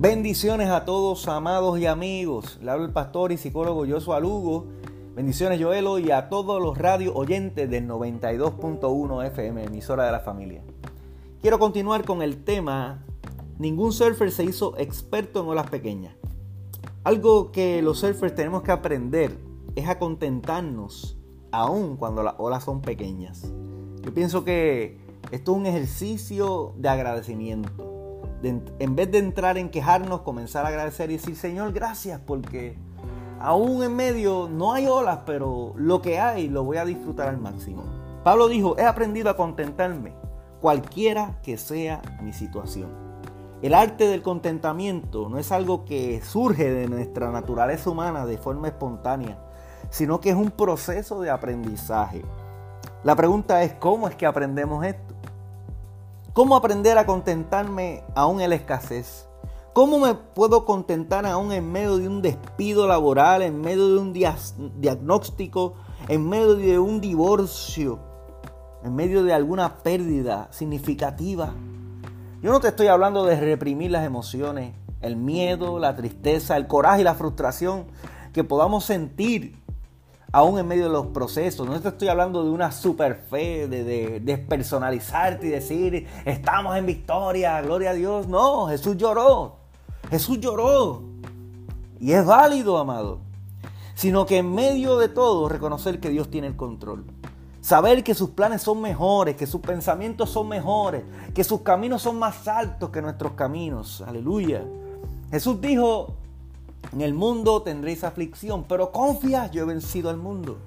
Bendiciones a todos, amados y amigos. Le hablo el pastor y psicólogo Joshua Lugo. Bendiciones, Joelo, y a todos los radio oyentes del 92.1 FM, emisora de la familia. Quiero continuar con el tema: Ningún surfer se hizo experto en olas pequeñas. Algo que los surfers tenemos que aprender es a contentarnos, aun cuando las olas son pequeñas. Yo pienso que esto es un ejercicio de agradecimiento en vez de entrar en quejarnos, comenzar a agradecer y decir, Señor, gracias porque aún en medio no hay olas, pero lo que hay lo voy a disfrutar al máximo. Pablo dijo, he aprendido a contentarme, cualquiera que sea mi situación. El arte del contentamiento no es algo que surge de nuestra naturaleza humana de forma espontánea, sino que es un proceso de aprendizaje. La pregunta es, ¿cómo es que aprendemos esto? ¿Cómo aprender a contentarme aún en la escasez? ¿Cómo me puedo contentar aún en medio de un despido laboral, en medio de un diagnóstico, en medio de un divorcio, en medio de alguna pérdida significativa? Yo no te estoy hablando de reprimir las emociones, el miedo, la tristeza, el coraje y la frustración que podamos sentir aún en medio de los procesos. No te estoy hablando de una super fe, de, despersonalizarte y decir, estamos en victoria, gloria a Dios. No, Jesús lloró. Jesús lloró. Y es válido, amado. Sino que en medio de todo reconocer que Dios tiene el control. Saber que sus planes son mejores, que sus pensamientos son mejores, que sus caminos son más altos que nuestros caminos. Aleluya. Jesús dijo, en el mundo tendréis aflicción, pero confía, yo he vencido al mundo.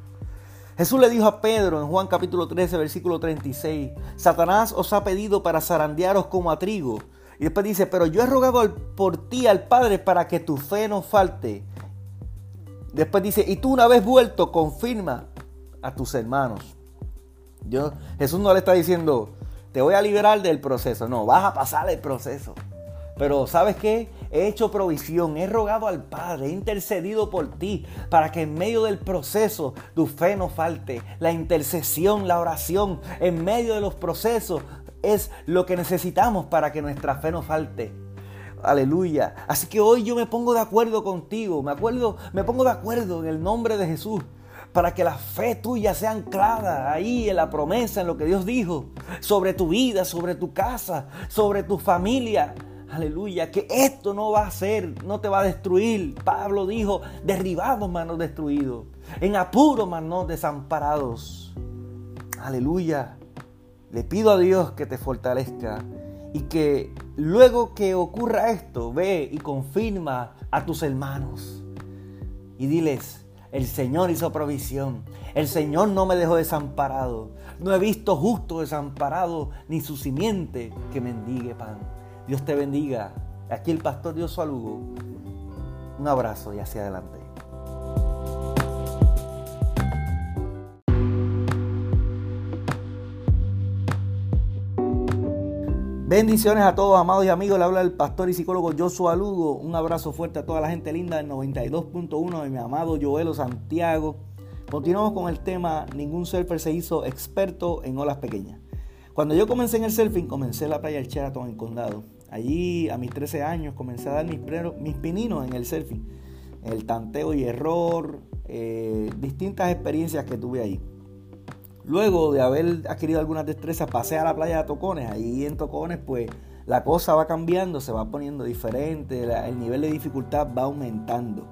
Jesús le dijo a Pedro en Juan capítulo 13, versículo 36, Satanás os ha pedido para zarandearos como a trigo. Y después dice, pero yo he rogado por ti al Padre para que tu fe no falte. Después dice, y tú una vez vuelto, confirma a tus hermanos. Jesús no le está diciendo, te voy a liberar del proceso. No, vas a pasar el proceso. Pero ¿sabes qué? He hecho provisión, he rogado al Padre, he intercedido por ti para que en medio del proceso tu fe no falte. La intercesión, la oración, en medio de los procesos es lo que necesitamos para que nuestra fe no falte. Aleluya. Así que hoy yo me pongo de acuerdo contigo, me acuerdo, me pongo de acuerdo en el nombre de Jesús para que la fe tuya sea anclada ahí en la promesa, en lo que Dios dijo, sobre tu vida, sobre tu casa, sobre tu familia. Aleluya, que esto no va a ser, no te va a destruir. Pablo dijo, derribados manos destruidos, en apuro manos desamparados. Aleluya. Le pido a Dios que te fortalezca y que luego que ocurra esto, ve y confirma a tus hermanos y diles, el Señor hizo provisión, el Señor no me dejó desamparado, no he visto justo desamparado ni su simiente que mendigue pan. Dios te bendiga. Aquí el pastor Dios saludo. Un abrazo y hacia adelante. Bendiciones a todos, amados y amigos. Le habla el pastor y psicólogo Joshua Lugo. Un abrazo fuerte a toda la gente linda del 92.1 de mi amado Joelo Santiago. Continuamos con el tema Ningún surfer se hizo experto en olas pequeñas. Cuando yo comencé en el surfing, comencé en la playa del Sheraton en Condado. Allí a mis 13 años comencé a dar mis, mis pininos en el surfing. El tanteo y error, eh, distintas experiencias que tuve ahí. Luego de haber adquirido algunas destrezas, pasé a la playa de Tocones. Ahí en Tocones, pues la cosa va cambiando, se va poniendo diferente, el nivel de dificultad va aumentando.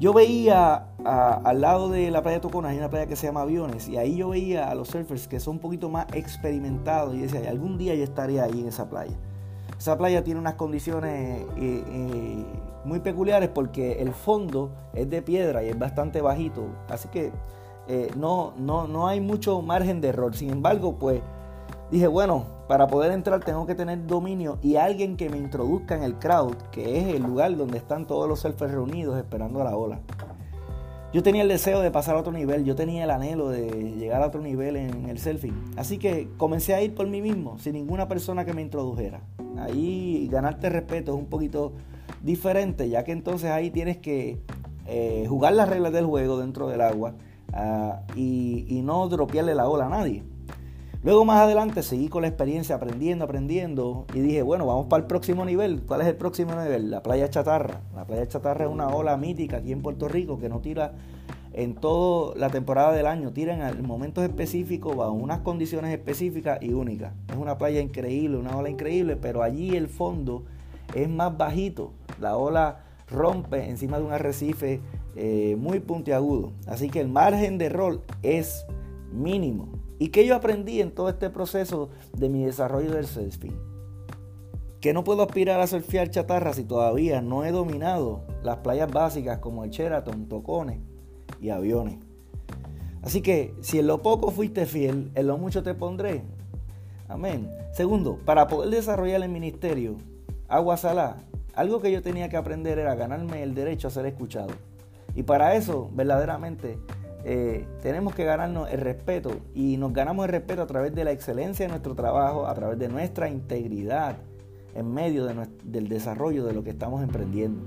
Yo veía al lado de la playa de Tocones, hay una playa que se llama Aviones, y ahí yo veía a los surfers que son un poquito más experimentados, y decía, algún día yo estaré ahí en esa playa. Esa playa tiene unas condiciones eh, eh, muy peculiares porque el fondo es de piedra y es bastante bajito, así que eh, no, no, no hay mucho margen de error. Sin embargo, pues dije, bueno, para poder entrar tengo que tener dominio y alguien que me introduzca en el crowd, que es el lugar donde están todos los surfers reunidos esperando a la ola. Yo tenía el deseo de pasar a otro nivel, yo tenía el anhelo de llegar a otro nivel en el surfing. Así que comencé a ir por mí mismo, sin ninguna persona que me introdujera. Ahí ganarte respeto es un poquito diferente, ya que entonces ahí tienes que eh, jugar las reglas del juego dentro del agua ah, y, y, no dropearle la ola a nadie. Luego más adelante seguí con la experiencia aprendiendo, aprendiendo y dije, bueno, vamos para el próximo nivel. ¿Cuál es el próximo nivel? La playa Chatarra. La playa Chatarra es una ola mítica aquí en Puerto Rico que no tira en toda la temporada del año, tira en momentos específicos, bajo unas condiciones específicas y únicas. Es una playa increíble, una ola increíble, pero allí el fondo es más bajito. La ola rompe encima de un arrecife eh, muy puntiagudo. Así que el margen de rol es mínimo. ¿Y qué yo aprendí en todo este proceso de mi desarrollo del surfing? Que no puedo aspirar a surfear chatarra si todavía no he dominado las playas básicas como el Sheraton, Tocones y aviones. Así que si en lo poco fuiste fiel, en lo mucho te pondré. Amén. Segundo, para poder desarrollar el ministerio, agua salá, algo que yo tenía que aprender era ganarme el derecho a ser escuchado. Y para eso, verdaderamente, eh, tenemos que ganarnos el respeto y nos ganamos el respeto a través de la excelencia de nuestro trabajo, a través de nuestra integridad en medio del desarrollo de lo que estamos emprendiendo.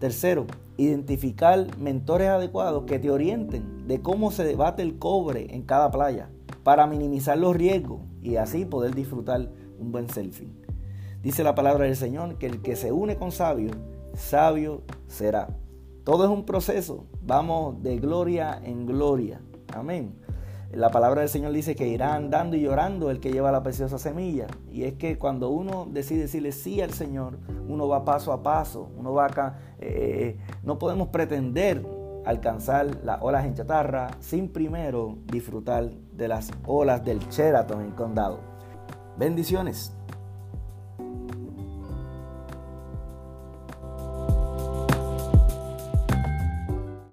Tercero, identificar mentores adecuados que te orienten de cómo se debate el cobre en cada playa para minimizar los riesgos y así poder disfrutar un buen selfie. Dice la palabra del Señor que el que se une con sabio, sabio será. Todo es un proceso. Vamos de gloria en gloria. Amén. La palabra del Señor dice que irá andando y llorando el que lleva la preciosa semilla. Y es que cuando uno decide decirle sí al Señor, uno va paso a paso. Uno va acá. Eh, no podemos pretender alcanzar las olas en chatarra sin primero disfrutar de las olas del Sheraton en condado. Bendiciones.